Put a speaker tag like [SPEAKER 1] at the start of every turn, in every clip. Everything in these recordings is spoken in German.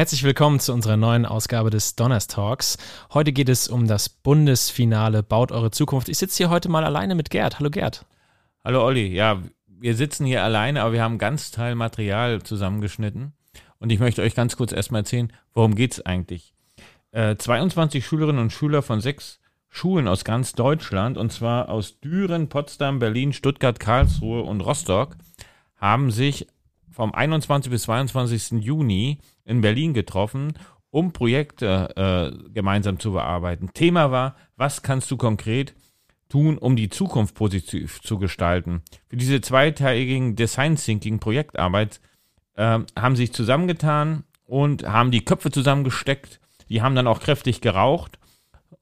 [SPEAKER 1] herzlich willkommen zu unserer neuen Ausgabe des Donnerstalks. Heute geht es um das Bundesfinale Baut eure Zukunft. Ich sitze hier heute mal alleine mit Gerd. Hallo Gerd.
[SPEAKER 2] Hallo Olli. Ja, wir sitzen hier alleine, aber wir haben ganz Teil Material zusammengeschnitten. Und ich möchte euch ganz kurz erstmal erzählen, worum geht es eigentlich. Äh, 22 Schülerinnen und Schüler von sechs Schulen aus ganz Deutschland, und zwar aus Düren, Potsdam, Berlin, Stuttgart, Karlsruhe und Rostock, haben sich vom 21. bis 22. Juni in Berlin getroffen, um Projekte äh, gemeinsam zu bearbeiten. Thema war, was kannst du konkret tun, um die Zukunft positiv zu gestalten. Für diese zweiteiligen Design Thinking Projektarbeit äh, haben sich zusammengetan und haben die Köpfe zusammengesteckt. Die haben dann auch kräftig geraucht,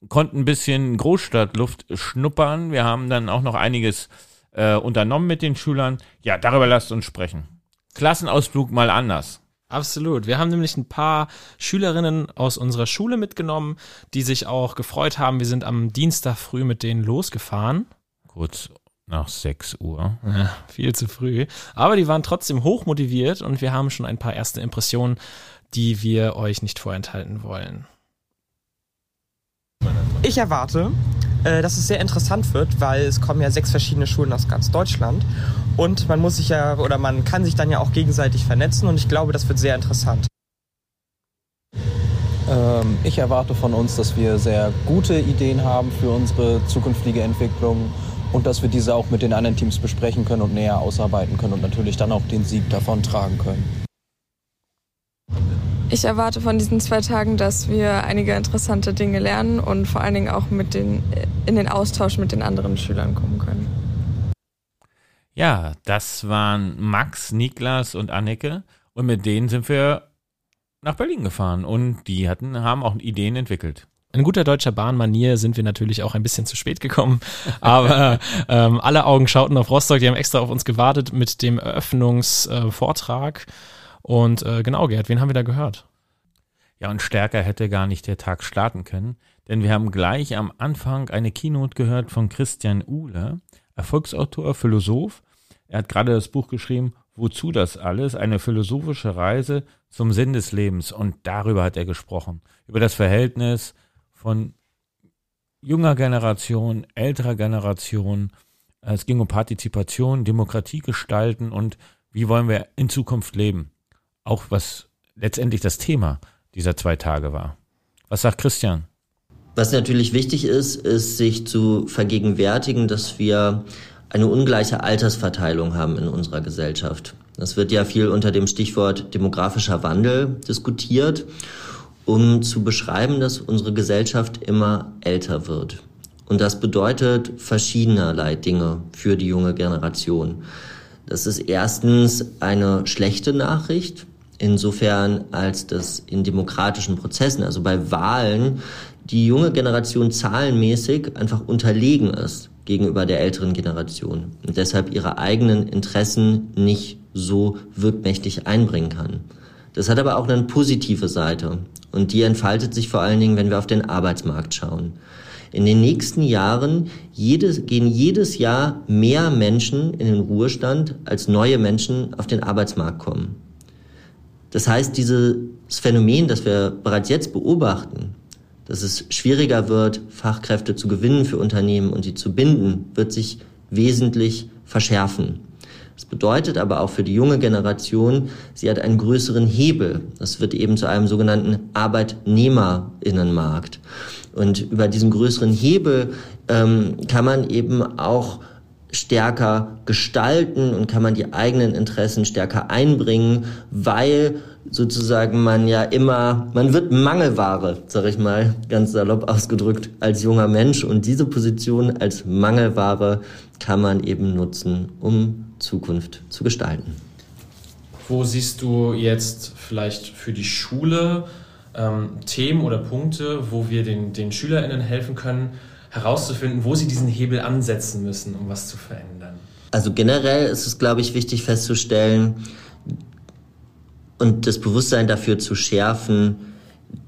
[SPEAKER 2] konnten ein bisschen Großstadtluft schnuppern. Wir haben dann auch noch einiges äh, unternommen mit den Schülern. Ja, darüber lasst uns sprechen. Klassenausflug mal anders.
[SPEAKER 1] Absolut. Wir haben nämlich ein paar Schülerinnen aus unserer Schule mitgenommen, die sich auch gefreut haben. Wir sind am Dienstag früh mit denen losgefahren.
[SPEAKER 2] Kurz nach 6 Uhr.
[SPEAKER 1] Ja, viel zu früh. Aber die waren trotzdem hoch motiviert und wir haben schon ein paar erste Impressionen, die wir euch nicht vorenthalten wollen.
[SPEAKER 3] Ich erwarte, äh, dass es sehr interessant wird, weil es kommen ja sechs verschiedene Schulen aus ganz Deutschland und man muss sich ja oder man kann sich dann ja auch gegenseitig vernetzen und ich glaube, das wird sehr interessant.
[SPEAKER 4] Ähm, ich erwarte von uns, dass wir sehr gute Ideen haben für unsere zukünftige Entwicklung und dass wir diese auch mit den anderen Teams besprechen können und näher ausarbeiten können und natürlich dann auch den Sieg davon tragen können.
[SPEAKER 5] Ich erwarte von diesen zwei Tagen, dass wir einige interessante Dinge lernen und vor allen Dingen auch mit den, in den Austausch mit den anderen Schülern kommen können.
[SPEAKER 2] Ja, das waren Max, Niklas und Anneke und mit denen sind wir nach Berlin gefahren und die hatten, haben auch Ideen entwickelt.
[SPEAKER 1] In guter deutscher Bahnmanier sind wir natürlich auch ein bisschen zu spät gekommen, aber ähm, alle Augen schauten auf Rostock, die haben extra auf uns gewartet mit dem Eröffnungsvortrag. Äh, und äh, genau, Gerd, wen haben wir da gehört?
[SPEAKER 2] Ja, und stärker hätte gar nicht der Tag starten können, denn wir haben gleich am Anfang eine Keynote gehört von Christian Uhle, Erfolgsautor, Philosoph. Er hat gerade das Buch geschrieben, Wozu das alles? Eine philosophische Reise zum Sinn des Lebens. Und darüber hat er gesprochen. Über das Verhältnis von junger Generation, älterer Generation. Es ging um Partizipation, Demokratie gestalten und wie wollen wir in Zukunft leben auch was letztendlich das Thema dieser zwei Tage war. Was sagt Christian?
[SPEAKER 6] Was natürlich wichtig ist, ist sich zu vergegenwärtigen, dass wir eine ungleiche Altersverteilung haben in unserer Gesellschaft. Das wird ja viel unter dem Stichwort demografischer Wandel diskutiert, um zu beschreiben, dass unsere Gesellschaft immer älter wird. Und das bedeutet verschiedenerlei Dinge für die junge Generation. Das ist erstens eine schlechte Nachricht, insofern als das in demokratischen Prozessen, also bei Wahlen, die junge Generation zahlenmäßig einfach unterlegen ist gegenüber der älteren Generation und deshalb ihre eigenen Interessen nicht so wirkmächtig einbringen kann. Das hat aber auch eine positive Seite und die entfaltet sich vor allen Dingen, wenn wir auf den Arbeitsmarkt schauen. In den nächsten Jahren jedes, gehen jedes Jahr mehr Menschen in den Ruhestand, als neue Menschen auf den Arbeitsmarkt kommen. Das heißt, dieses Phänomen, das wir bereits jetzt beobachten, dass es schwieriger wird, Fachkräfte zu gewinnen für Unternehmen und sie zu binden, wird sich wesentlich verschärfen. Das bedeutet aber auch für die junge Generation, sie hat einen größeren Hebel. Das wird eben zu einem sogenannten Arbeitnehmerinnenmarkt. Und über diesen größeren Hebel ähm, kann man eben auch stärker gestalten und kann man die eigenen Interessen stärker einbringen, weil sozusagen man ja immer, man wird Mangelware, sag ich mal, ganz salopp ausgedrückt, als junger Mensch und diese Position als Mangelware kann man eben nutzen, um Zukunft zu gestalten.
[SPEAKER 1] Wo siehst du jetzt vielleicht für die Schule ähm, Themen oder Punkte, wo wir den, den SchülerInnen helfen können, herauszufinden, wo sie diesen Hebel ansetzen müssen, um was zu verändern?
[SPEAKER 6] Also generell ist es, glaube ich, wichtig festzustellen und das Bewusstsein dafür zu schärfen,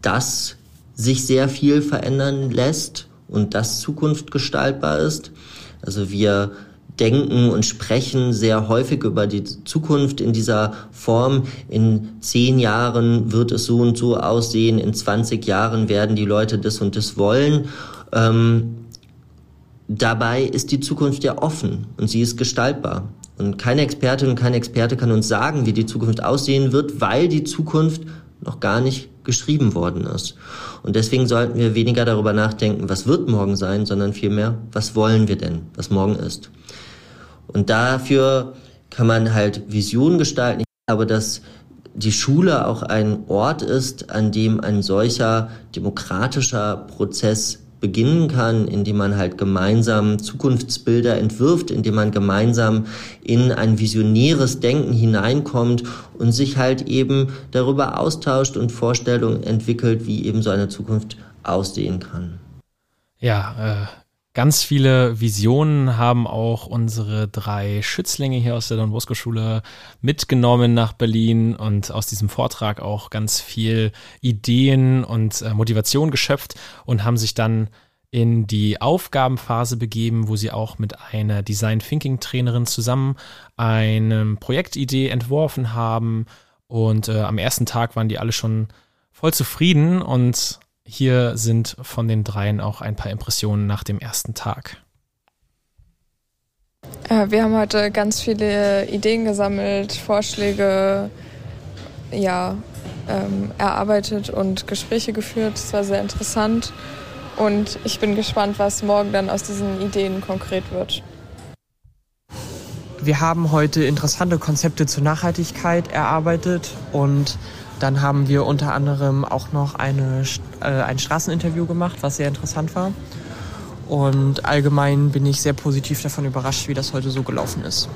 [SPEAKER 6] dass sich sehr viel verändern lässt und dass Zukunft gestaltbar ist. Also wir denken und sprechen sehr häufig über die Zukunft in dieser Form. In zehn Jahren wird es so und so aussehen, in 20 Jahren werden die Leute das und das wollen. Ähm, dabei ist die Zukunft ja offen und sie ist gestaltbar. Und keine Expertin und kein Experte kann uns sagen, wie die Zukunft aussehen wird, weil die Zukunft noch gar nicht geschrieben worden ist. Und deswegen sollten wir weniger darüber nachdenken, was wird morgen sein, sondern vielmehr, was wollen wir denn, was morgen ist. Und dafür kann man halt Visionen gestalten. Ich glaube, dass die Schule auch ein Ort ist, an dem ein solcher demokratischer Prozess beginnen kann, indem man halt gemeinsam Zukunftsbilder entwirft, indem man gemeinsam in ein visionäres Denken hineinkommt und sich halt eben darüber austauscht und Vorstellungen entwickelt, wie eben so eine Zukunft aussehen kann.
[SPEAKER 7] Ja, äh, Ganz viele Visionen haben auch unsere drei Schützlinge hier aus der Don Bosco Schule mitgenommen nach Berlin und aus diesem Vortrag auch ganz viel Ideen und äh, Motivation geschöpft und haben sich dann in die Aufgabenphase begeben, wo sie auch mit einer Design Thinking Trainerin zusammen eine Projektidee entworfen haben. Und äh, am ersten Tag waren die alle schon voll zufrieden und hier sind von den dreien auch ein paar Impressionen nach dem ersten Tag.
[SPEAKER 5] Äh, wir haben heute ganz viele Ideen gesammelt, Vorschläge, ja, ähm, erarbeitet und Gespräche geführt. Es war sehr interessant und ich bin gespannt, was morgen dann aus diesen Ideen konkret wird.
[SPEAKER 3] Wir haben heute interessante Konzepte zur Nachhaltigkeit erarbeitet und dann haben wir unter anderem auch noch eine, äh, ein Straßeninterview gemacht, was sehr interessant war. Und allgemein bin ich sehr positiv davon überrascht, wie das heute so gelaufen ist.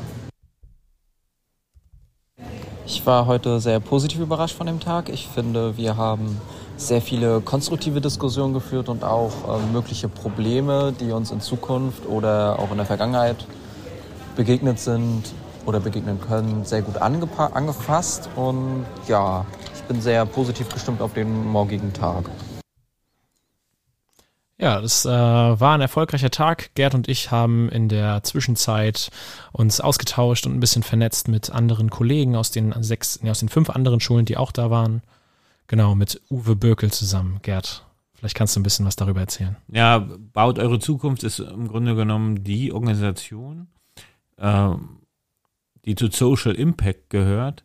[SPEAKER 4] Ich war heute sehr positiv überrascht von dem Tag. Ich finde, wir haben sehr viele konstruktive Diskussionen geführt und auch äh, mögliche Probleme, die uns in Zukunft oder auch in der Vergangenheit begegnet sind oder begegnen können, sehr gut angefasst. Und ja, bin sehr positiv gestimmt auf den morgigen Tag.
[SPEAKER 7] Ja, das äh, war ein erfolgreicher Tag. Gerd und ich haben in der Zwischenzeit uns ausgetauscht und ein bisschen vernetzt mit anderen Kollegen aus den sechs, nee, aus den fünf anderen Schulen, die auch da waren. Genau, mit Uwe Bökel zusammen. Gerd, vielleicht kannst du ein bisschen was darüber erzählen.
[SPEAKER 2] Ja, Baut eure Zukunft ist im Grunde genommen die Organisation, äh, die zu Social Impact gehört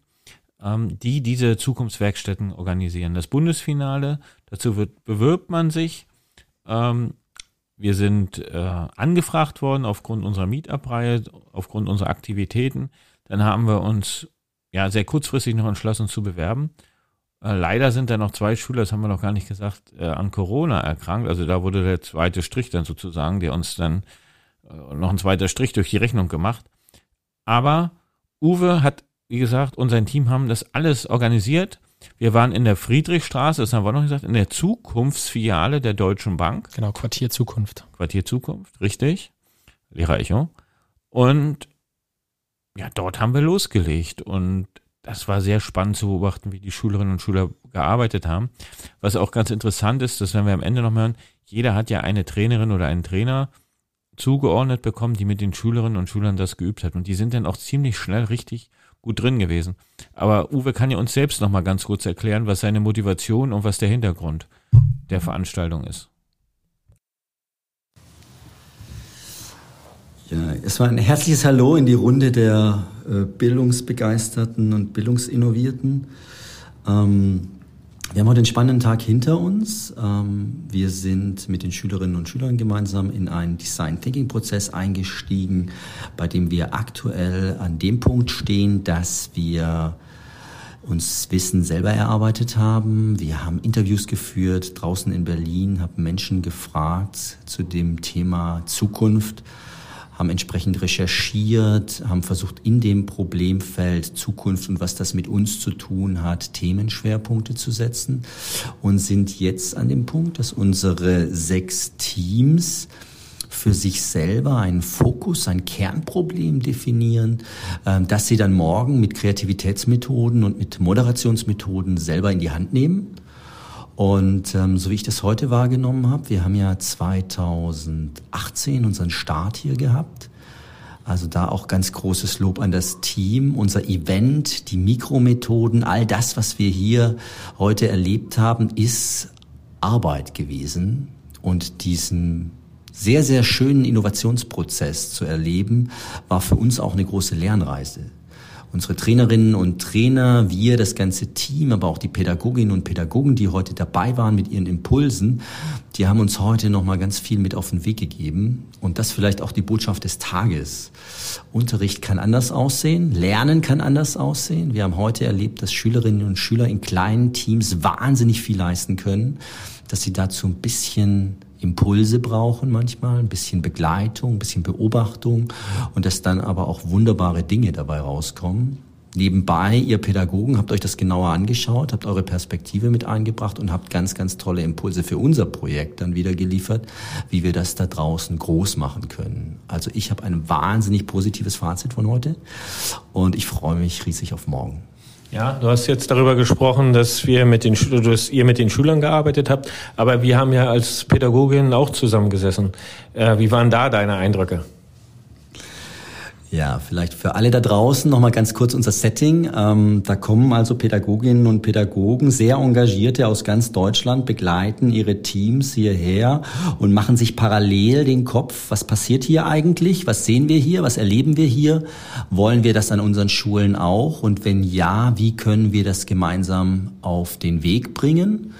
[SPEAKER 2] die diese Zukunftswerkstätten organisieren. Das Bundesfinale, dazu wird, bewirbt man sich. Ähm, wir sind äh, angefragt worden aufgrund unserer Meetup-Reihe, aufgrund unserer Aktivitäten. Dann haben wir uns ja sehr kurzfristig noch entschlossen zu bewerben. Äh, leider sind da noch zwei Schüler, das haben wir noch gar nicht gesagt, äh, an Corona erkrankt. Also da wurde der zweite Strich dann sozusagen, der uns dann noch ein zweiter Strich durch die Rechnung gemacht. Aber Uwe hat wie gesagt, und sein Team haben das alles organisiert. Wir waren in der Friedrichstraße, das haben wir noch gesagt, in der Zukunftsfiliale der Deutschen Bank.
[SPEAKER 7] Genau, Quartier Zukunft.
[SPEAKER 2] Quartier Zukunft, richtig. Lehrer Echo. Und ja, dort haben wir losgelegt und das war sehr spannend zu beobachten, wie die Schülerinnen und Schüler gearbeitet haben. Was auch ganz interessant ist, das werden wir am Ende noch hören, jeder hat ja eine Trainerin oder einen Trainer zugeordnet bekommen, die mit den Schülerinnen und Schülern das geübt hat. Und die sind dann auch ziemlich schnell richtig gut drin gewesen. Aber Uwe kann ja uns selbst noch mal ganz kurz erklären, was seine Motivation und was der Hintergrund der Veranstaltung ist.
[SPEAKER 8] Ja, es war ein herzliches Hallo in die Runde der äh, Bildungsbegeisterten und Bildungsinnovierten. Ähm, wir haben heute einen spannenden Tag hinter uns. Ähm, wir sind mit den Schülerinnen und Schülern gemeinsam in einen Design Thinking Prozess eingestiegen, bei dem wir aktuell an dem Punkt stehen, dass wir uns Wissen selber erarbeitet haben. Wir haben Interviews geführt draußen in Berlin, haben Menschen gefragt zu dem Thema Zukunft haben entsprechend recherchiert, haben versucht, in dem Problemfeld Zukunft und was das mit uns zu tun hat, Themenschwerpunkte zu setzen und sind jetzt an dem Punkt, dass unsere sechs Teams für sich selber einen Fokus, ein Kernproblem definieren, ähm, das sie dann morgen mit Kreativitätsmethoden und mit Moderationsmethoden selber in die Hand nehmen und ähm, so wie ich das heute wahrgenommen habe, wir haben ja 2018 unseren Start hier gehabt. Also da auch ganz großes Lob an das Team, unser Event, die Mikromethoden, all das, was wir hier heute erlebt haben, ist Arbeit gewesen. Und diesen sehr, sehr schönen Innovationsprozess zu erleben, war für uns auch eine große Lernreise unsere Trainerinnen und Trainer, wir, das ganze Team, aber auch die Pädagoginnen und Pädagogen, die heute dabei waren mit ihren Impulsen, die haben uns heute noch mal ganz viel mit auf den Weg gegeben und das vielleicht auch die Botschaft des Tages. Unterricht kann anders aussehen, Lernen kann anders aussehen. Wir haben heute erlebt, dass Schülerinnen und Schüler in kleinen Teams wahnsinnig viel leisten können, dass sie dazu ein bisschen Impulse brauchen manchmal, ein bisschen Begleitung, ein bisschen Beobachtung und dass dann aber auch wunderbare Dinge dabei rauskommen. Nebenbei, ihr Pädagogen, habt euch das genauer angeschaut, habt eure Perspektive mit eingebracht und habt ganz, ganz tolle Impulse für unser Projekt dann wieder geliefert, wie wir das da draußen groß machen können. Also ich habe ein wahnsinnig positives Fazit von heute und ich freue mich riesig auf morgen.
[SPEAKER 9] Ja, du hast jetzt darüber gesprochen, dass wir mit den dass ihr mit den Schülern gearbeitet habt, aber wir haben ja als Pädagogin auch zusammengesessen. Äh, wie waren da deine Eindrücke?
[SPEAKER 8] Ja, vielleicht für alle da draußen nochmal ganz kurz unser Setting. Ähm, da kommen also Pädagoginnen und Pädagogen, sehr engagierte aus ganz Deutschland, begleiten ihre Teams hierher und machen sich parallel den Kopf, was passiert hier eigentlich, was sehen wir hier, was erleben wir hier, wollen wir das an unseren Schulen auch? Und wenn ja, wie können wir das gemeinsam auf den Weg bringen?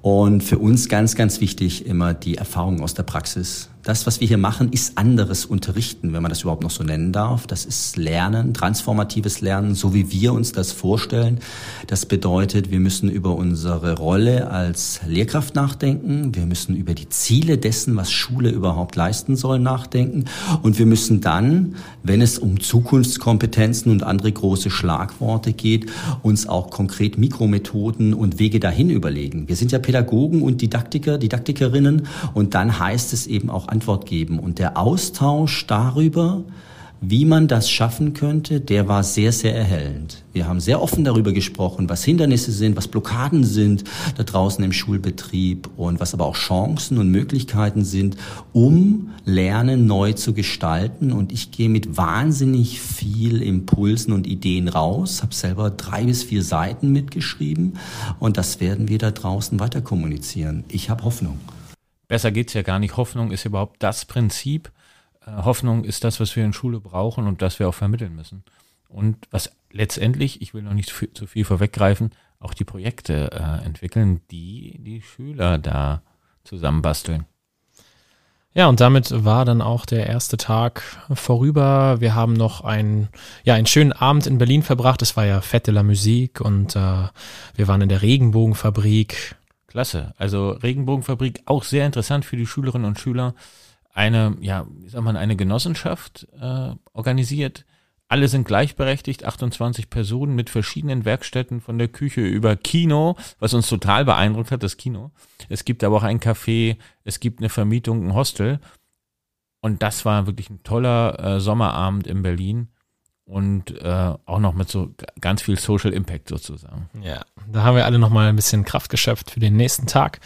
[SPEAKER 8] Und für uns ganz, ganz wichtig immer die Erfahrung aus der Praxis das, was wir hier machen, ist anderes Unterrichten, wenn man das überhaupt noch so nennen darf. Das ist Lernen, transformatives Lernen, so wie wir uns das vorstellen. Das bedeutet, wir müssen über unsere Rolle als Lehrkraft nachdenken. Wir müssen über die Ziele dessen, was Schule überhaupt leisten soll, nachdenken. Und wir müssen dann, wenn es um Zukunftskompetenzen und andere große Schlagworte geht, uns auch konkret Mikromethoden und Wege dahin überlegen. Wir sind ja Pädagogen und Didaktiker, Didaktikerinnen. Und dann heißt es eben auch Antwort geben. Und der Austausch darüber, wie man das schaffen könnte, der war sehr, sehr erhellend. Wir haben sehr offen darüber gesprochen, was Hindernisse sind, was Blockaden sind da draußen im Schulbetrieb und was aber auch Chancen und Möglichkeiten sind, um Lernen neu zu gestalten. Und ich gehe mit wahnsinnig viel Impulsen und Ideen raus, habe selber drei bis vier Seiten mitgeschrieben und das werden wir da draußen weiter kommunizieren. Ich habe Hoffnung.
[SPEAKER 2] Besser geht's ja gar nicht. Hoffnung ist überhaupt das Prinzip. Äh, Hoffnung ist das, was wir in Schule brauchen und das wir auch vermitteln müssen. Und was letztendlich, ich will noch nicht zu viel vorweggreifen, auch die Projekte äh, entwickeln, die die Schüler da zusammenbasteln.
[SPEAKER 7] Ja, und damit war dann auch der erste Tag vorüber. Wir haben noch einen, ja, einen schönen Abend in Berlin verbracht. Es war ja Fête de la Musique und äh, wir waren in der Regenbogenfabrik.
[SPEAKER 2] Klasse. Also Regenbogenfabrik auch sehr interessant für die Schülerinnen und Schüler. Eine, ja, wie sagt man, eine Genossenschaft äh, organisiert. Alle sind gleichberechtigt, 28 Personen mit verschiedenen Werkstätten von der Küche über Kino, was uns total beeindruckt hat, das Kino. Es gibt aber auch ein Café, es gibt eine Vermietung, ein Hostel. Und das war wirklich ein toller äh, Sommerabend in Berlin und äh, auch noch mit so ganz viel Social Impact sozusagen.
[SPEAKER 7] Ja, da haben wir alle noch mal ein bisschen Kraft geschöpft für den nächsten Tag,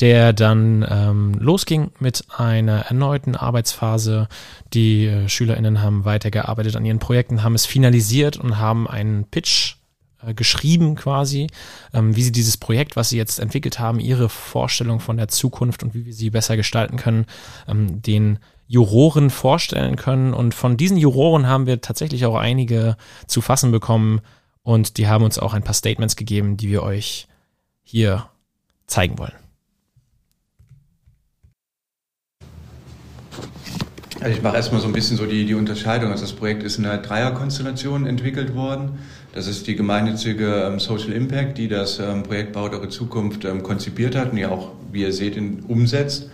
[SPEAKER 7] der dann ähm, losging mit einer erneuten Arbeitsphase. Die äh, SchülerInnen haben weitergearbeitet an ihren Projekten, haben es finalisiert und haben einen Pitch äh, geschrieben quasi, ähm, wie sie dieses Projekt, was sie jetzt entwickelt haben, ihre Vorstellung von der Zukunft und wie wir sie besser gestalten können, ähm, den Juroren vorstellen können. Und von diesen Juroren haben wir tatsächlich auch einige zu fassen bekommen. Und die haben uns auch ein paar Statements gegeben, die wir euch hier zeigen wollen.
[SPEAKER 10] Also ich mache erstmal so ein bisschen so die, die Unterscheidung. Also das Projekt ist in einer Dreierkonstellation entwickelt worden. Das ist die gemeinnützige ähm, Social Impact, die das ähm, Projekt Baut eure Zukunft ähm, konzipiert hat und ja auch, wie ihr seht, umsetzt.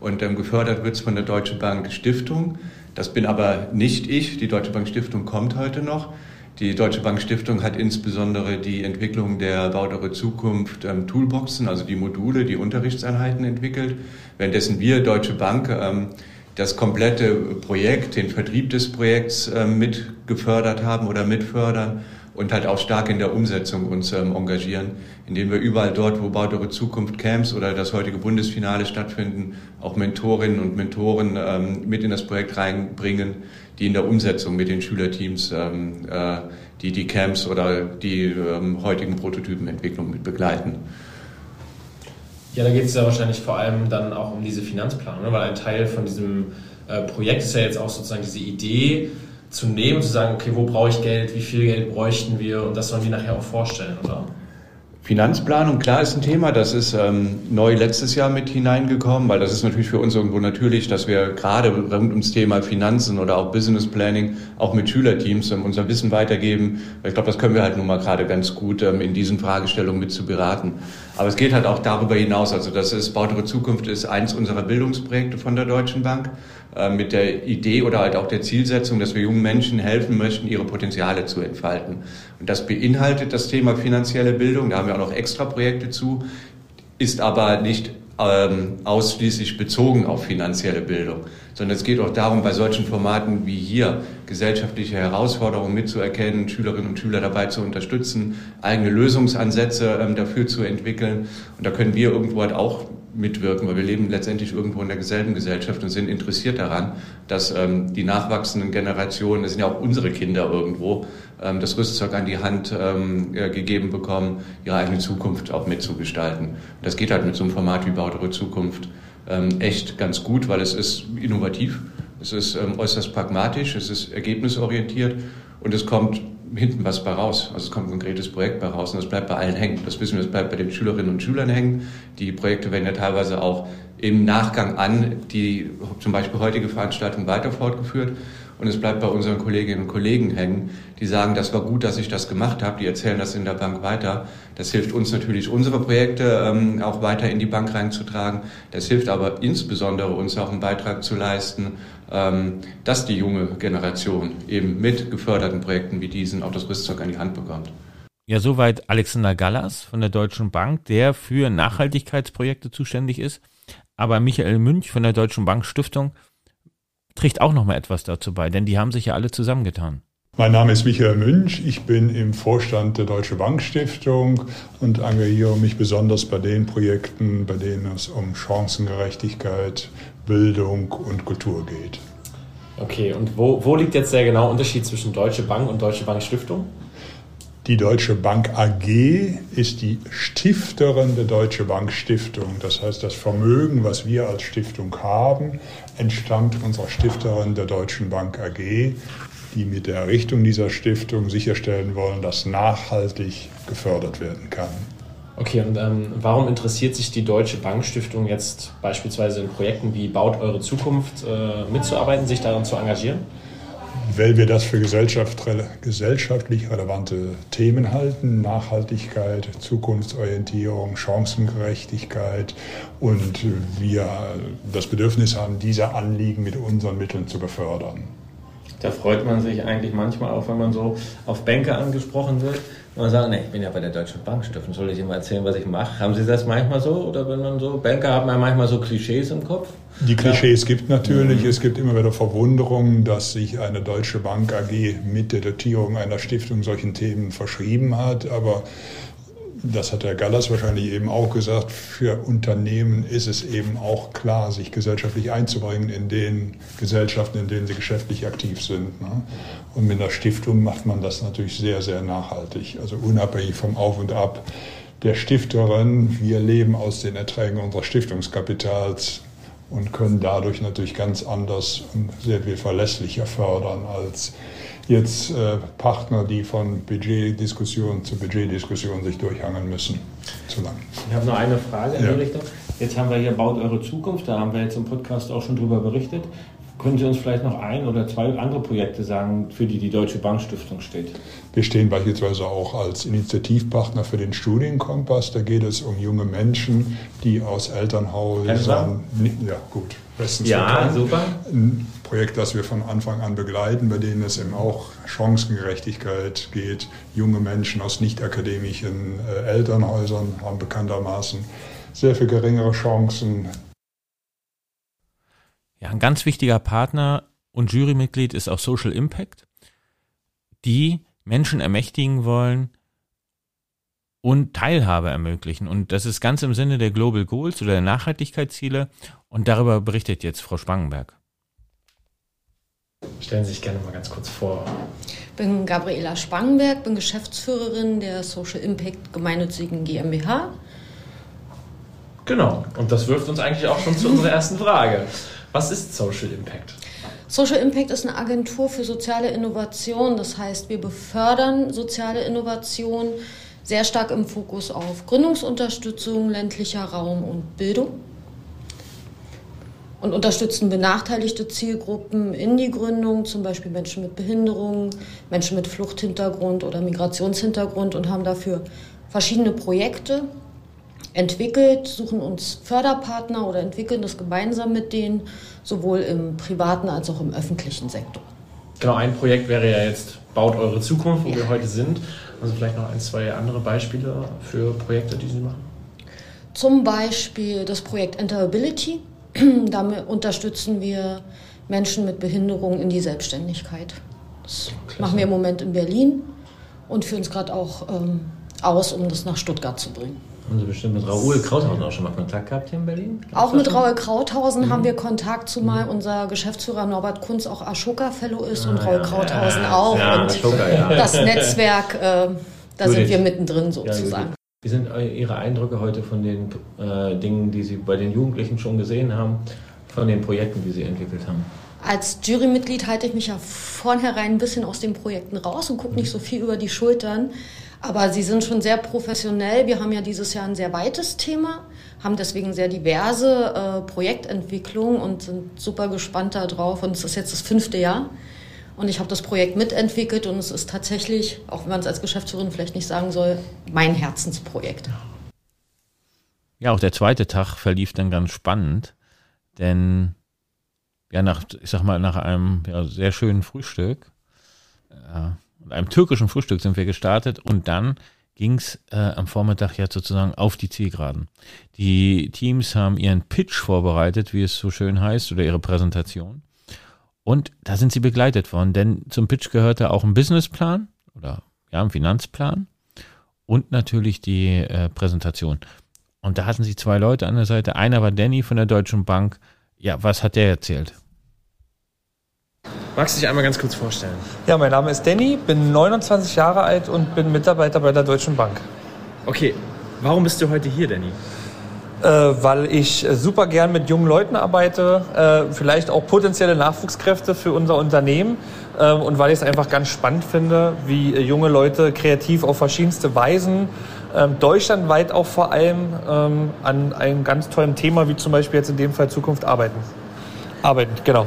[SPEAKER 10] Und ähm, gefördert wird es von der Deutsche Bank Stiftung. Das bin aber nicht ich. Die Deutsche Bank Stiftung kommt heute noch. Die Deutsche Bank Stiftung hat insbesondere die Entwicklung der Baudere Zukunft ähm, Toolboxen, also die Module, die Unterrichtseinheiten entwickelt, währenddessen wir Deutsche Bank ähm, das komplette Projekt, den Vertrieb des Projekts ähm, mit gefördert haben oder mitfördern und halt auch stark in der Umsetzung uns ähm, engagieren, indem wir überall dort, wo Baut eure Zukunft Camps oder das heutige Bundesfinale stattfinden, auch Mentorinnen und Mentoren ähm, mit in das Projekt reinbringen, die in der Umsetzung mit den Schülerteams ähm, äh, die die Camps oder die ähm, heutigen Prototypenentwicklung mit begleiten.
[SPEAKER 1] Ja, da geht es ja wahrscheinlich vor allem dann auch um diese Finanzplanung, ne? weil ein Teil von diesem äh, Projekt ist ja jetzt auch sozusagen diese Idee, zu nehmen zu sagen, okay, wo brauche ich Geld, wie viel Geld bräuchten wir und das sollen wir nachher auch vorstellen, oder?
[SPEAKER 10] Finanzplanung, klar ist ein Thema, das ist ähm, neu letztes Jahr mit hineingekommen, weil das ist natürlich für uns irgendwo natürlich, dass wir gerade rund ums Thema Finanzen oder auch Business Planning auch mit Schülerteams ähm, unser Wissen weitergeben. Ich glaube, das können wir halt nun mal gerade ganz gut ähm, in diesen Fragestellungen mit zu beraten. Aber es geht halt auch darüber hinaus. Also das ist Bautere Zukunft ist eins unserer Bildungsprojekte von der Deutschen Bank. Äh, mit der Idee oder halt auch der Zielsetzung, dass wir jungen Menschen helfen möchten, ihre Potenziale zu entfalten. Und das beinhaltet das Thema finanzielle Bildung. Da haben wir auch noch extra Projekte zu, ist aber nicht ähm, ausschließlich bezogen auf finanzielle Bildung, sondern es geht auch darum, bei solchen Formaten wie hier gesellschaftliche Herausforderungen mitzuerkennen, Schülerinnen und Schüler dabei zu unterstützen, eigene Lösungsansätze ähm, dafür zu entwickeln. Und da können wir irgendwo halt auch mitwirken, weil wir leben letztendlich irgendwo in derselben Gesellschaft und sind interessiert daran, dass ähm, die nachwachsenden Generationen, das sind ja auch unsere Kinder irgendwo, ähm, das Rüstzeug an die Hand ähm, gegeben bekommen, ihre eigene Zukunft auch mitzugestalten. Das geht halt mit so einem Format wie Bautere Zukunft ähm, echt ganz gut, weil es ist innovativ, es ist ähm, äußerst pragmatisch, es ist ergebnisorientiert und es kommt hinten was bei raus. Also es kommt ein konkretes Projekt bei raus und das bleibt bei allen hängen. Das wissen wir, das bleibt bei den Schülerinnen und Schülern hängen. Die Projekte werden ja teilweise auch im Nachgang an die zum Beispiel heutige Veranstaltung weiter fortgeführt. Und es bleibt bei unseren Kolleginnen und Kollegen hängen, die sagen, das war gut, dass ich das gemacht habe. Die erzählen das in der Bank weiter. Das hilft uns natürlich, unsere Projekte ähm, auch weiter in die Bank reinzutragen. Das hilft aber insbesondere uns auch einen Beitrag zu leisten, ähm, dass die junge Generation eben mit geförderten Projekten wie diesen auch das Rüstzeug an die Hand bekommt.
[SPEAKER 2] Ja, soweit Alexander Gallas von der Deutschen Bank, der für Nachhaltigkeitsprojekte zuständig ist. Aber Michael Münch von der Deutschen Bank Stiftung trägt auch noch mal etwas dazu bei, denn die haben sich ja alle zusammengetan.
[SPEAKER 11] Mein Name ist Michael Münch. Ich bin im Vorstand der Deutsche Bank Stiftung und engagiere mich besonders bei den Projekten, bei denen es um Chancengerechtigkeit, Bildung und Kultur geht.
[SPEAKER 1] Okay, und wo, wo liegt jetzt der genaue Unterschied zwischen Deutsche Bank und Deutsche Bank Stiftung?
[SPEAKER 11] Die Deutsche Bank AG ist die Stifterin der Deutsche Bank Stiftung. Das heißt, das Vermögen, was wir als Stiftung haben, entstammt unserer Stifterin der Deutschen Bank AG, die mit der Errichtung dieser Stiftung sicherstellen wollen, dass nachhaltig gefördert werden kann.
[SPEAKER 1] Okay, und ähm, warum interessiert sich die Deutsche Bankstiftung jetzt beispielsweise in Projekten wie Baut eure Zukunft äh, mitzuarbeiten, sich daran zu engagieren?
[SPEAKER 11] Weil wir das für gesellschaft, gesellschaftlich relevante Themen halten. Nachhaltigkeit, Zukunftsorientierung, Chancengerechtigkeit und wir das Bedürfnis haben, diese Anliegen mit unseren Mitteln zu befördern.
[SPEAKER 2] Da freut man sich eigentlich manchmal auch, wenn man so auf Banker angesprochen wird. Und man sagt, nee, ich bin ja bei der Deutschen Bank Stiftung, soll ich Ihnen mal erzählen, was ich mache? Haben Sie das manchmal so? Oder wenn man so, Banker haben ja manchmal so Klischees im Kopf?
[SPEAKER 11] Die Klischees ja. gibt natürlich. Mhm. Es gibt immer wieder Verwunderung, dass sich eine Deutsche Bank AG mit der Dotierung einer Stiftung solchen Themen verschrieben hat. Aber das hat Herr Gallas wahrscheinlich eben auch gesagt, für Unternehmen ist es eben auch klar, sich gesellschaftlich einzubringen in den Gesellschaften, in denen sie geschäftlich aktiv sind. Ne? Und mit einer Stiftung macht man das natürlich sehr, sehr nachhaltig, also unabhängig vom Auf und Ab der Stifterin. Wir leben aus den Erträgen unseres Stiftungskapitals und können dadurch natürlich ganz anders und sehr viel verlässlicher fördern als jetzt äh, Partner, die von Budgetdiskussion zu Budgetdiskussion sich durchhangeln müssen. Zu lang.
[SPEAKER 2] Ich habe noch eine Frage in ja. die Richtung. Jetzt haben wir hier Baut eure Zukunft, da haben wir jetzt im Podcast auch schon drüber berichtet. Können Sie uns vielleicht noch ein oder zwei andere Projekte sagen, für die die Deutsche Bankstiftung steht?
[SPEAKER 11] Wir stehen beispielsweise auch als Initiativpartner für den Studienkompass. Da geht es um junge Menschen, die aus Elternhäusern. Ja, gut.
[SPEAKER 2] Bestens ja, super.
[SPEAKER 11] Ein Projekt, das wir von Anfang an begleiten, bei denen es eben auch Chancengerechtigkeit geht. Junge Menschen aus nicht akademischen äh, Elternhäusern haben bekanntermaßen sehr viel geringere Chancen,
[SPEAKER 2] ja, ein ganz wichtiger Partner und Jurymitglied ist auch Social Impact, die Menschen ermächtigen wollen und Teilhabe ermöglichen. Und das ist ganz im Sinne der Global Goals oder der Nachhaltigkeitsziele. Und darüber berichtet jetzt Frau Spangenberg.
[SPEAKER 1] Stellen Sie sich gerne mal ganz kurz vor.
[SPEAKER 12] Ich bin Gabriela Spangenberg, bin Geschäftsführerin der Social Impact gemeinnützigen GmbH.
[SPEAKER 1] Genau, und das wirft uns eigentlich auch schon zu unserer ersten Frage. Was ist Social Impact?
[SPEAKER 12] Social Impact ist eine Agentur für soziale Innovation. Das heißt, wir befördern soziale Innovation sehr stark im Fokus auf Gründungsunterstützung, ländlicher Raum und Bildung und unterstützen benachteiligte Zielgruppen in die Gründung, zum Beispiel Menschen mit Behinderungen, Menschen mit Fluchthintergrund oder Migrationshintergrund und haben dafür verschiedene Projekte entwickelt, suchen uns Förderpartner oder entwickeln das gemeinsam mit denen, sowohl im privaten als auch im öffentlichen Sektor.
[SPEAKER 1] Genau, ein Projekt wäre ja jetzt Baut eure Zukunft, wo ja. wir heute sind. Also vielleicht noch ein, zwei andere Beispiele für Projekte, die Sie machen.
[SPEAKER 12] Zum Beispiel das Projekt Enterability. Damit unterstützen wir Menschen mit Behinderung in die Selbstständigkeit. Das Klasse. machen wir im Moment in Berlin und führen es gerade auch ähm, aus, um das nach Stuttgart zu bringen.
[SPEAKER 1] Haben Sie bestimmt mit Raoul Krauthausen auch schon mal Kontakt gehabt hier in Berlin?
[SPEAKER 12] Gibt's auch mit Raoul Krauthausen mhm. haben wir Kontakt, zumal mhm. unser Geschäftsführer Norbert Kunz auch Ashoka-Fellow ist ah, und Raoul ja, Krauthausen ja, auch. Ja, und Ashoka, das Netzwerk, äh, da sind wir mittendrin sozusagen.
[SPEAKER 1] Wie sind Ihre Eindrücke heute von den äh, Dingen, die Sie bei den Jugendlichen schon gesehen haben, von den Projekten, die Sie entwickelt haben?
[SPEAKER 12] Als Jurymitglied halte ich mich ja vornherein ein bisschen aus den Projekten raus und gucke nicht so viel über die Schultern. Aber sie sind schon sehr professionell. Wir haben ja dieses Jahr ein sehr weites Thema, haben deswegen sehr diverse äh, Projektentwicklungen und sind super gespannt darauf. Und es ist jetzt das fünfte Jahr. Und ich habe das Projekt mitentwickelt und es ist tatsächlich, auch wenn man es als Geschäftsführerin vielleicht nicht sagen soll, mein Herzensprojekt.
[SPEAKER 2] Ja, auch der zweite Tag verlief dann ganz spannend, denn ja, nach, ich sag mal, nach einem ja, sehr schönen Frühstück, äh, einem türkischen Frühstück sind wir gestartet und dann ging es äh, am Vormittag ja sozusagen auf die Zielgeraden. Die Teams haben ihren Pitch vorbereitet, wie es so schön heißt, oder ihre Präsentation. Und da sind sie begleitet worden, denn zum Pitch gehörte auch ein Businessplan oder ja, ein Finanzplan und natürlich die äh, Präsentation. Und da hatten sie zwei Leute an der Seite. Einer war Danny von der Deutschen Bank. Ja, was hat der erzählt?
[SPEAKER 1] Magst du dich einmal ganz kurz vorstellen?
[SPEAKER 13] Ja, mein Name ist Danny, bin 29 Jahre alt und bin Mitarbeiter bei der Deutschen Bank.
[SPEAKER 1] Okay, warum bist du heute hier, Danny?
[SPEAKER 13] äh, weil ich super gern mit jungen Leuten arbeite, äh, vielleicht auch potenzielle Nachwuchskräfte für unser Unternehmen äh, und weil ich es einfach ganz spannend finde, wie äh, junge Leute kreativ auf verschiedenste Weisen ähm, deutschlandweit auch vor allem ähm, an einem ganz tollen Thema wie zum Beispiel jetzt in dem Fall Zukunft arbeiten. Arbeiten, genau.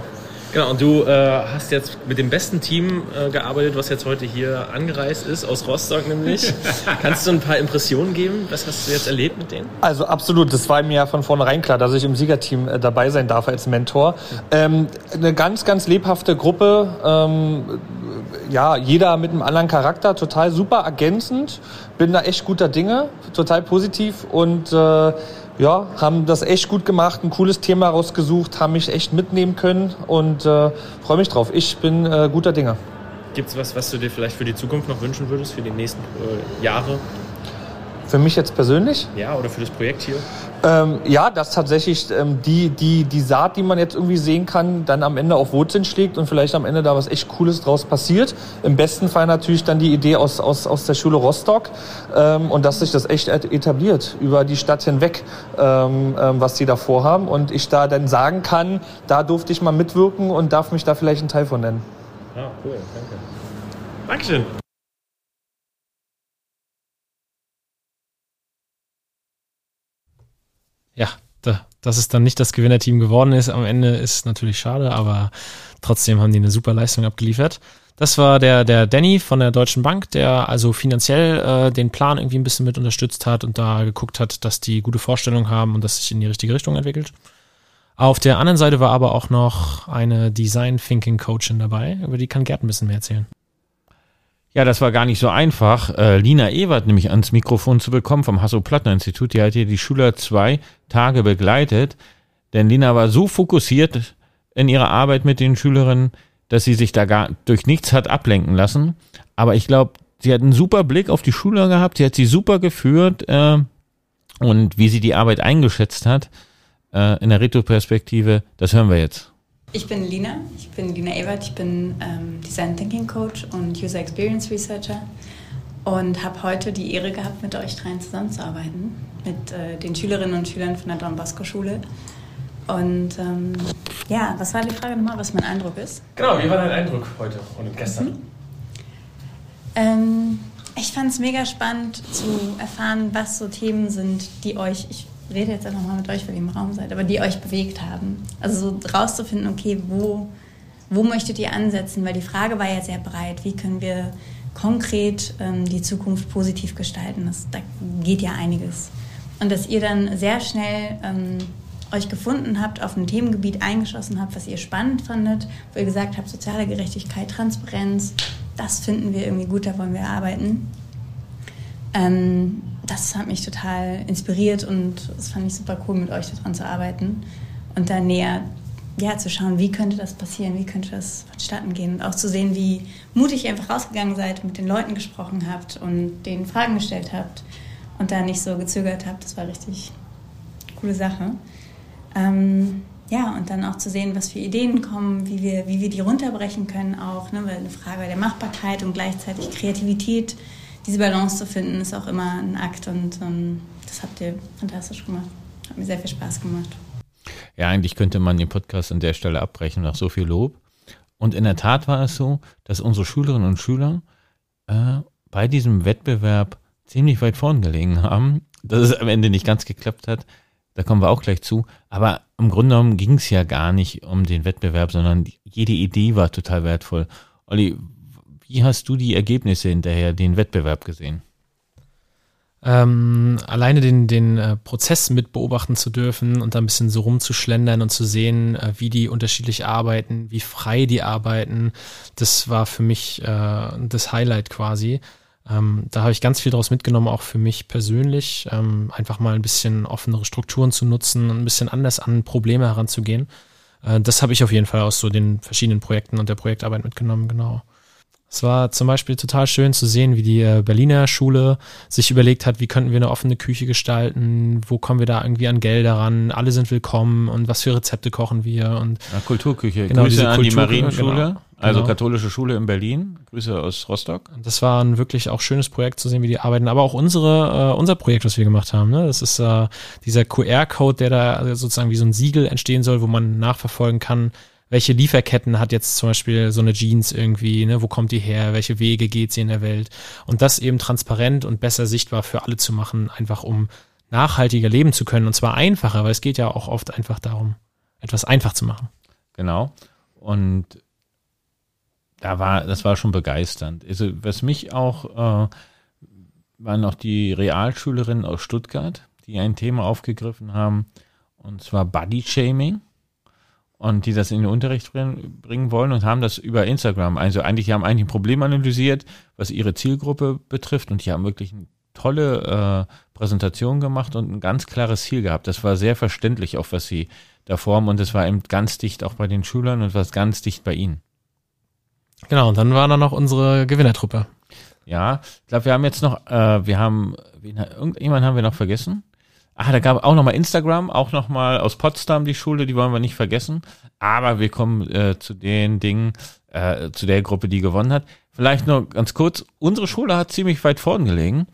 [SPEAKER 1] Genau, und du äh, hast jetzt mit dem besten Team äh, gearbeitet, was jetzt heute hier angereist ist, aus Rostock nämlich. Kannst du ein paar Impressionen geben? Was hast du jetzt erlebt mit denen?
[SPEAKER 13] Also absolut, das war mir ja von vornherein klar, dass ich im Siegerteam äh, dabei sein darf als Mentor. Ähm, eine ganz, ganz lebhafte Gruppe. Ähm, ja, jeder mit einem anderen Charakter, total super ergänzend. Bin da echt guter Dinge, total positiv und äh, ja, haben das echt gut gemacht, ein cooles Thema rausgesucht, haben mich echt mitnehmen können und äh, freue mich drauf. Ich bin äh, guter Dinge.
[SPEAKER 1] Gibt es was, was du dir vielleicht für die Zukunft noch wünschen würdest, für die nächsten äh, Jahre?
[SPEAKER 13] Für mich jetzt persönlich?
[SPEAKER 1] Ja, oder für das Projekt hier?
[SPEAKER 13] Ähm, ja, dass tatsächlich ähm, die, die, die Saat, die man jetzt irgendwie sehen kann, dann am Ende auf Wurzeln schlägt und vielleicht am Ende da was echt Cooles draus passiert. Im besten Fall natürlich dann die Idee aus, aus, aus der Schule Rostock ähm, und dass sich das echt etabliert über die Stadt hinweg, ähm, ähm, was die da vorhaben und ich da dann sagen kann, da durfte ich mal mitwirken und darf mich da vielleicht einen Teil von nennen.
[SPEAKER 1] Ja, cool, danke. Dankeschön.
[SPEAKER 7] Ja, da, dass es dann nicht das Gewinnerteam geworden ist am Ende, ist natürlich schade, aber trotzdem haben die eine super Leistung abgeliefert. Das war der, der Danny von der Deutschen Bank, der also finanziell äh, den Plan irgendwie ein bisschen mit unterstützt hat und da geguckt hat, dass die gute Vorstellung haben und das sich in die richtige Richtung entwickelt. Auf der anderen Seite war aber auch noch eine Design Thinking Coachin dabei, über die kann Gerd ein bisschen mehr erzählen.
[SPEAKER 2] Ja, das war gar nicht so einfach, äh, Lina Ewert nämlich ans Mikrofon zu bekommen vom Hasso-Plattner-Institut. Die hat hier die Schüler zwei Tage begleitet, denn Lina war so fokussiert in ihrer Arbeit mit den Schülerinnen, dass sie sich da gar durch nichts hat ablenken lassen. Aber ich glaube, sie hat einen super Blick auf die Schule gehabt, sie hat sie super geführt äh, und wie sie die Arbeit eingeschätzt hat äh, in der Retroperspektive, das hören wir jetzt.
[SPEAKER 14] Ich bin Lina, ich bin Lina Ebert, ich bin ähm, Design Thinking Coach und User Experience Researcher und habe heute die Ehre gehabt, mit euch dreien zusammenzuarbeiten, mit äh, den Schülerinnen und Schülern von der Don Bosco Schule. Und ähm, ja, was war die Frage nochmal, was mein Eindruck ist?
[SPEAKER 1] Genau, wie war dein Eindruck heute und gestern? Mhm.
[SPEAKER 14] Ähm, ich fand es mega spannend zu erfahren, was so Themen sind, die euch, ich rede jetzt einfach mal mit euch, weil ihr im Raum seid, aber die euch bewegt haben. Also so rauszufinden, okay, wo, wo möchtet ihr ansetzen? Weil die Frage war ja sehr breit. Wie können wir konkret ähm, die Zukunft positiv gestalten? Das, da geht ja einiges. Und dass ihr dann sehr schnell ähm, euch gefunden habt, auf ein Themengebiet eingeschossen habt, was ihr spannend fandet, wo ihr gesagt habt, soziale Gerechtigkeit, Transparenz, das finden wir irgendwie gut, da wollen wir arbeiten. Ähm, das hat mich total inspiriert und das fand ich super cool, mit euch daran zu arbeiten und da näher ja, zu schauen, wie könnte das passieren, wie könnte das vonstatten gehen und auch zu sehen, wie mutig ihr einfach rausgegangen seid, mit den Leuten gesprochen habt und denen Fragen gestellt habt und da nicht so gezögert habt. Das war richtig coole Sache. Ähm, ja, und dann auch zu sehen, was für Ideen kommen, wie wir, wie wir die runterbrechen können auch, ne? weil eine Frage der Machbarkeit und gleichzeitig Kreativität, diese Balance zu finden, ist auch immer ein Akt und ähm, das habt ihr fantastisch gemacht. Hat mir sehr viel Spaß gemacht.
[SPEAKER 2] Ja, eigentlich könnte man den Podcast an der Stelle abbrechen nach so viel Lob. Und in der Tat war es so, dass unsere Schülerinnen und Schüler äh, bei diesem Wettbewerb ziemlich weit vorn gelegen haben, dass es am Ende nicht ganz geklappt hat. Da kommen wir auch gleich zu. Aber im Grunde genommen ging es ja gar nicht um den Wettbewerb, sondern jede Idee war total wertvoll. Olli, wie hast du die Ergebnisse hinterher, den Wettbewerb gesehen?
[SPEAKER 7] Ähm, alleine den, den äh, Prozess mit beobachten zu dürfen und da ein bisschen so rumzuschlendern und zu sehen, äh, wie die unterschiedlich arbeiten, wie frei die arbeiten, das war für mich äh, das Highlight quasi. Ähm, da habe ich ganz viel daraus mitgenommen, auch für mich persönlich, ähm, einfach mal ein bisschen offenere Strukturen zu nutzen und ein bisschen anders an Probleme heranzugehen. Äh, das habe ich auf jeden Fall aus so den verschiedenen Projekten und der Projektarbeit mitgenommen, genau. Es war zum Beispiel total schön zu sehen, wie die äh, Berliner Schule sich überlegt hat, wie könnten wir eine offene Küche gestalten, wo kommen wir da irgendwie an Gelder ran, alle sind willkommen und was für Rezepte kochen wir und
[SPEAKER 2] ja, Kulturküche. Genau, Grüße an Kultur die Marienschule, genau, also genau. katholische Schule in Berlin. Grüße aus Rostock.
[SPEAKER 7] Das war ein wirklich auch schönes Projekt zu sehen, wie die arbeiten, aber auch unsere äh, unser Projekt, was wir gemacht haben. Ne? Das ist äh, dieser QR-Code, der da sozusagen wie so ein Siegel entstehen soll, wo man nachverfolgen kann, welche Lieferketten hat jetzt zum Beispiel so eine Jeans irgendwie, ne, wo kommt die her, welche Wege geht sie in der Welt und das eben transparent und besser sichtbar für alle zu machen, einfach um nachhaltiger leben zu können und zwar einfacher, weil es geht ja auch oft einfach darum, etwas einfach zu machen.
[SPEAKER 2] Genau. Und da war, das war schon begeisternd. Also, was mich auch, äh, waren auch die Realschülerinnen aus Stuttgart, die ein Thema aufgegriffen haben, und zwar Body Shaming und die das in den Unterricht bringen wollen und haben das über Instagram. Also eigentlich, die haben eigentlich ein Problem analysiert, was ihre Zielgruppe betrifft und die haben wirklich eine tolle äh, Präsentation gemacht und ein ganz klares Ziel gehabt. Das war sehr verständlich, auch was sie da formen und es war eben ganz dicht auch bei den Schülern und was ganz dicht bei ihnen.
[SPEAKER 7] Genau, und dann war da noch unsere Gewinnertruppe.
[SPEAKER 2] Ja, ich glaube, wir haben jetzt noch, äh, wir haben, wen, irgendjemanden haben wir noch vergessen. Ah, da gab auch nochmal Instagram, auch nochmal aus Potsdam die Schule, die wollen wir nicht vergessen. Aber wir kommen äh, zu den Dingen, äh, zu der Gruppe, die gewonnen hat. Vielleicht nur ganz kurz, unsere Schule hat ziemlich weit vorn gelegen,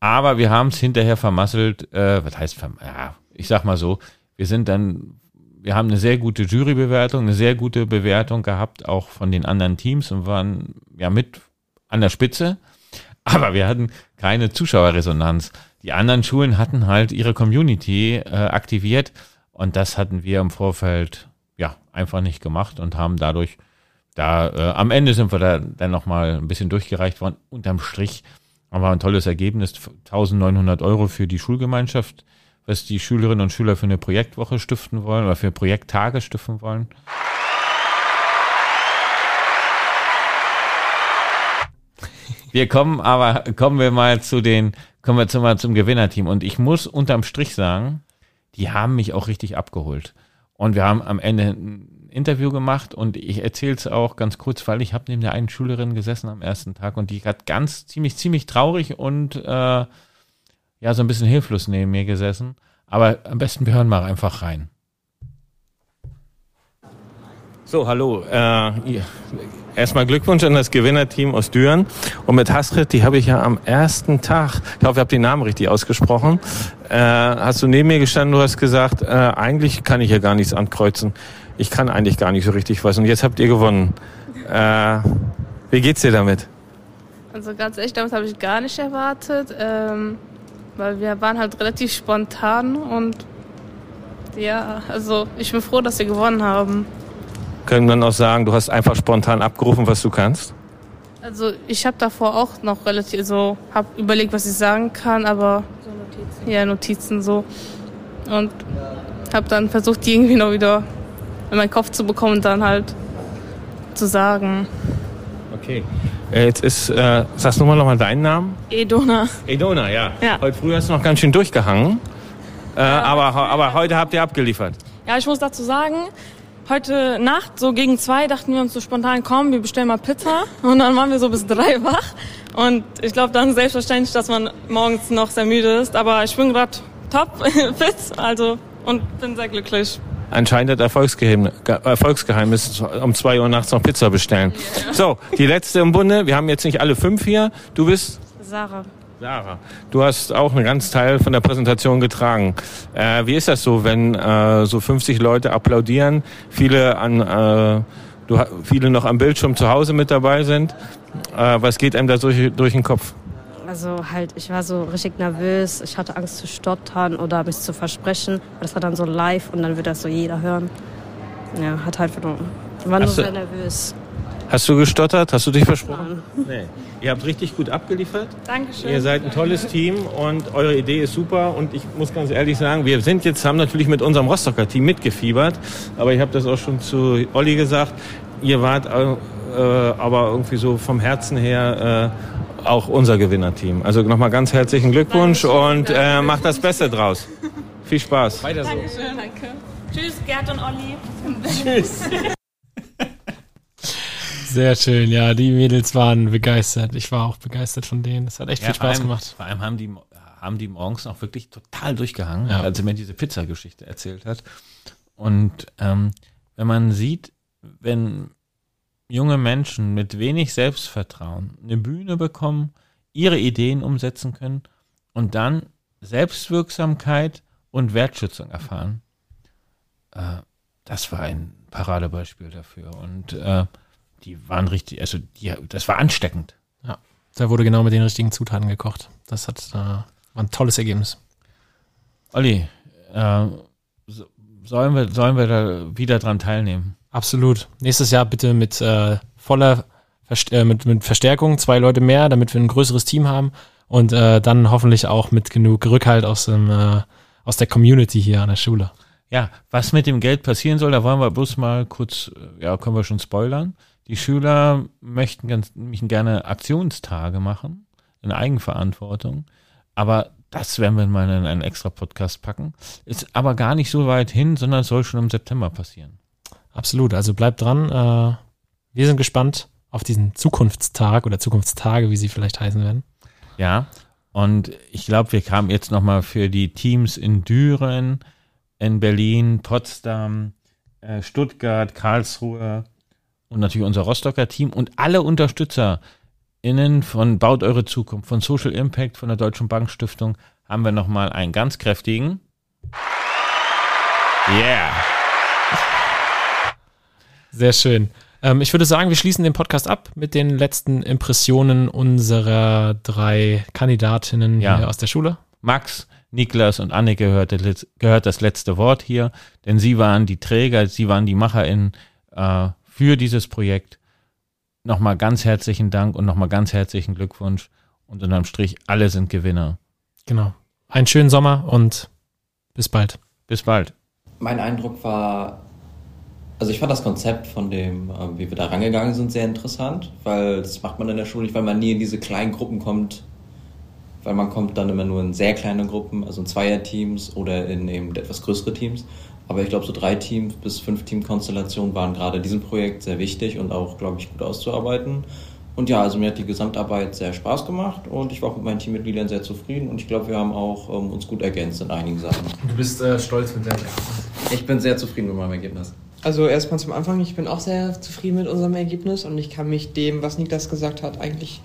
[SPEAKER 2] aber wir haben es hinterher vermasselt, äh, was heißt, ja, ich sag mal so, wir sind dann, wir haben eine sehr gute Jurybewertung, eine sehr gute Bewertung gehabt, auch von den anderen Teams und waren ja mit an der Spitze, aber wir hatten keine Zuschauerresonanz. Die anderen Schulen hatten halt ihre Community äh, aktiviert und das hatten wir im Vorfeld ja einfach nicht gemacht und haben dadurch da äh, am Ende sind wir da dann nochmal ein bisschen durchgereicht worden. Unterm Strich haben wir ein tolles Ergebnis, 1900 Euro für die Schulgemeinschaft, was die Schülerinnen und Schüler für eine Projektwoche stiften wollen oder für Projekttage stiften wollen. Wir kommen aber, kommen wir mal zu den kommen wir jetzt mal zum Gewinnerteam. Und ich muss unterm Strich sagen, die haben mich auch richtig abgeholt. Und wir haben am Ende ein Interview gemacht und ich erzähle es auch ganz kurz, weil ich habe neben der einen Schülerin gesessen am ersten Tag und die hat ganz ziemlich, ziemlich traurig und äh, ja, so ein bisschen hilflos neben mir gesessen. Aber am besten wir hören mal einfach rein.
[SPEAKER 9] So, hallo. Äh, erstmal Glückwunsch an das Gewinnerteam aus Düren. Und mit Hasrit, die habe ich ja am ersten Tag, ich hoffe, ich habe den Namen richtig ausgesprochen, äh, hast du neben mir gestanden, du hast gesagt, äh, eigentlich kann ich ja gar nichts ankreuzen. Ich kann eigentlich gar nicht so richtig was. Und jetzt habt ihr gewonnen. Äh, wie geht's dir damit?
[SPEAKER 15] Also ganz ehrlich, damit habe ich gar nicht erwartet, ähm, weil wir waren halt relativ spontan und ja, also ich bin froh, dass wir gewonnen haben.
[SPEAKER 9] Können wir noch sagen, du hast einfach spontan abgerufen, was du kannst?
[SPEAKER 15] Also ich habe davor auch noch relativ so, habe überlegt, was ich sagen kann, aber so Notizen. ja Notizen so und habe dann versucht, die irgendwie noch wieder in meinen Kopf zu bekommen und dann halt zu sagen.
[SPEAKER 9] Okay. Äh, Jetzt ist, äh, sagst du mal nochmal deinen Namen?
[SPEAKER 15] Edona.
[SPEAKER 9] Edona, ja.
[SPEAKER 15] Ja.
[SPEAKER 9] Heute früh hast du noch ganz schön durchgehangen. Äh, aber, aber heute habt ihr abgeliefert.
[SPEAKER 16] Ja, ich muss dazu sagen, heute Nacht, so gegen zwei, dachten wir uns so spontan, komm, wir bestellen mal Pizza. Und dann waren wir so bis drei wach. Und ich glaube, dann selbstverständlich, dass man morgens noch sehr müde ist. Aber ich bin gerade top fit, also, und bin sehr glücklich.
[SPEAKER 9] Anscheinend das Erfolgsgeheimnis, Erfolgsgeheimnis um zwei Uhr nachts noch Pizza bestellen. So, die letzte im Bunde. Wir haben jetzt nicht alle fünf hier. Du bist
[SPEAKER 16] Sarah.
[SPEAKER 9] Sarah. Du hast auch einen ganz Teil von der Präsentation getragen. Äh, wie ist das so, wenn äh, so 50 Leute applaudieren, viele an äh, du, viele noch am Bildschirm zu Hause mit dabei sind? Äh, was geht einem da durch, durch den Kopf?
[SPEAKER 17] Also halt, ich war so richtig nervös. Ich hatte Angst zu stottern oder mich zu versprechen. Das war dann so live und dann wird das so jeder hören. Ja, hat halt war nur sehr nervös.
[SPEAKER 9] Hast du gestottert? Hast du dich versprochen? Nee. Ihr habt richtig gut abgeliefert.
[SPEAKER 16] Dankeschön.
[SPEAKER 9] Ihr seid ein tolles Team und eure Idee ist super. Und ich muss ganz ehrlich sagen, wir sind jetzt, haben natürlich mit unserem Rostocker Team mitgefiebert. Aber ich habe das auch schon zu Olli gesagt. Ihr wart äh, äh, aber irgendwie so vom Herzen her äh, auch unser Gewinnerteam. Also nochmal ganz herzlichen Glückwunsch und äh, macht das Beste draus. Viel Spaß.
[SPEAKER 16] Weiter so. Dankeschön, danke. Tschüss, Gerd und Olli.
[SPEAKER 9] Tschüss.
[SPEAKER 7] Sehr schön, ja, die Mädels waren begeistert. Ich war auch begeistert von denen. Das hat echt
[SPEAKER 2] Ja,
[SPEAKER 7] viel Spaß
[SPEAKER 2] allem,
[SPEAKER 7] gemacht.
[SPEAKER 2] Vor allem haben die, haben die morgens auch wirklich total durchgehangen,
[SPEAKER 7] Ja.
[SPEAKER 2] als er mir diese Pizza-Geschichte erzählt hat. Und ähm, wenn man sieht, wenn junge Menschen mit wenig Selbstvertrauen eine Bühne bekommen, ihre Ideen umsetzen können und dann Selbstwirksamkeit und Wertschätzung erfahren, äh, das war ein Paradebeispiel dafür. Und äh, die waren richtig, also die, das war ansteckend.
[SPEAKER 7] Ja, da wurde genau mit den richtigen Zutaten gekocht. Das hat, äh, war ein tolles Ergebnis.
[SPEAKER 2] Olli, äh, so- sollen, wir, sollen wir da wieder dran teilnehmen?
[SPEAKER 7] Absolut. Nächstes Jahr bitte mit äh, voller Verst äh, mit, mit Verstärkung, zwei Leute mehr, damit wir ein größeres Team haben und äh, dann hoffentlich auch mit genug Rückhalt aus, dem, äh, aus der Community hier an der Schule.
[SPEAKER 2] Ja, was mit dem Geld passieren soll, da wollen wir bloß mal kurz, äh, ja, können wir schon spoilern. Die Schüler möchten ganz, möchten gerne Aktionstage machen, in Eigenverantwortung. Aber das werden wir mal in einen extra Podcast packen. Ist aber gar nicht so weit hin, sondern es soll schon im September passieren.
[SPEAKER 7] Absolut. Also bleibt dran. Äh, wir sind gespannt auf diesen Zukunftstag oder Zukunftstage, wie sie vielleicht heißen werden.
[SPEAKER 2] Ja, und ich glaube, wir kamen jetzt nochmal für die Teams in Düren, in Berlin, Potsdam, äh, Stuttgart, Karlsruhe und natürlich unser Rostocker Team und alle UnterstützerInnen von Baut Eure Zukunft, von Social Impact, von der Deutschen Bankstiftung haben wir nochmal einen ganz kräftigen Yeah.
[SPEAKER 7] Sehr schön. Ähm, ich würde sagen, wir schließen den Podcast ab mit den letzten Impressionen unserer drei Kandidatinnen
[SPEAKER 2] Ja.
[SPEAKER 7] hier aus der Schule.
[SPEAKER 2] Max, Niklas und Anne gehört, gehört das letzte Wort hier, denn sie waren die Träger, sie waren die MacherInnen äh, für dieses Projekt. Nochmal ganz herzlichen Dank und nochmal ganz herzlichen Glückwunsch. Und unterm Strich, alle sind Gewinner.
[SPEAKER 7] Genau. Einen schönen Sommer und bis bald.
[SPEAKER 2] Bis bald.
[SPEAKER 4] Mein Eindruck war, also ich fand das Konzept von dem, ähm, wie wir da rangegangen sind, sehr interessant, weil das macht man in der Schule nicht, weil man nie in diese kleinen Gruppen kommt, weil man kommt dann immer nur in sehr kleine Gruppen, also in Zweierteams oder in eben etwas größere Teams. Aber ich glaube, so drei Teams bis fünf Teamkonstellationen waren gerade in diesem Projekt sehr wichtig und auch, glaube ich, gut auszuarbeiten. Und ja, also mir hat die Gesamtarbeit sehr Spaß gemacht und ich war auch mit meinen Teammitgliedern sehr zufrieden und ich glaube, wir haben auch ähm, uns gut ergänzt in einigen Sachen.
[SPEAKER 1] Du bist äh, stolz mit deinem Ergebnis?
[SPEAKER 4] Ich bin sehr zufrieden mit meinem Ergebnis.
[SPEAKER 3] Also erstmal zum Anfang, ich bin auch sehr zufrieden mit unserem Ergebnis und ich kann mich dem, was Niklas gesagt hat, eigentlich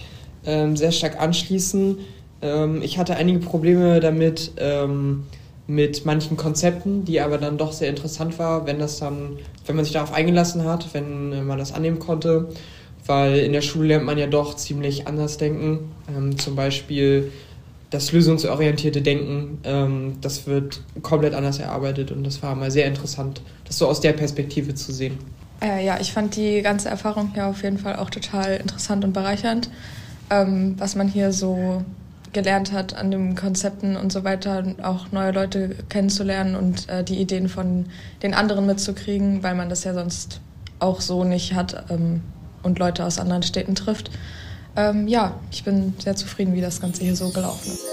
[SPEAKER 3] ähm, sehr stark anschließen. Ähm, ich hatte einige Probleme damit, ähm, mit manchen Konzepten, die aber dann doch sehr interessant war, wenn das dann, wenn man sich darauf eingelassen hat, wenn man das annehmen konnte weil in der Schule lernt man ja doch ziemlich anders denken. Ähm, zum Beispiel das lösungsorientierte Denken, ähm, das wird komplett anders erarbeitet und das war mal sehr interessant, das so aus der Perspektive zu sehen.
[SPEAKER 5] Äh, ja, ich fand die ganze Erfahrung hier auf jeden Fall auch total interessant und bereichernd, ähm, was man hier so gelernt hat an den Konzepten und so weiter, auch neue Leute kennenzulernen und äh, die Ideen von den anderen mitzukriegen, weil man das ja sonst auch so nicht hat. Ähm, und Leute aus anderen Städten trifft. Ähm, ja, ich bin sehr zufrieden, wie das Ganze hier so gelaufen ist.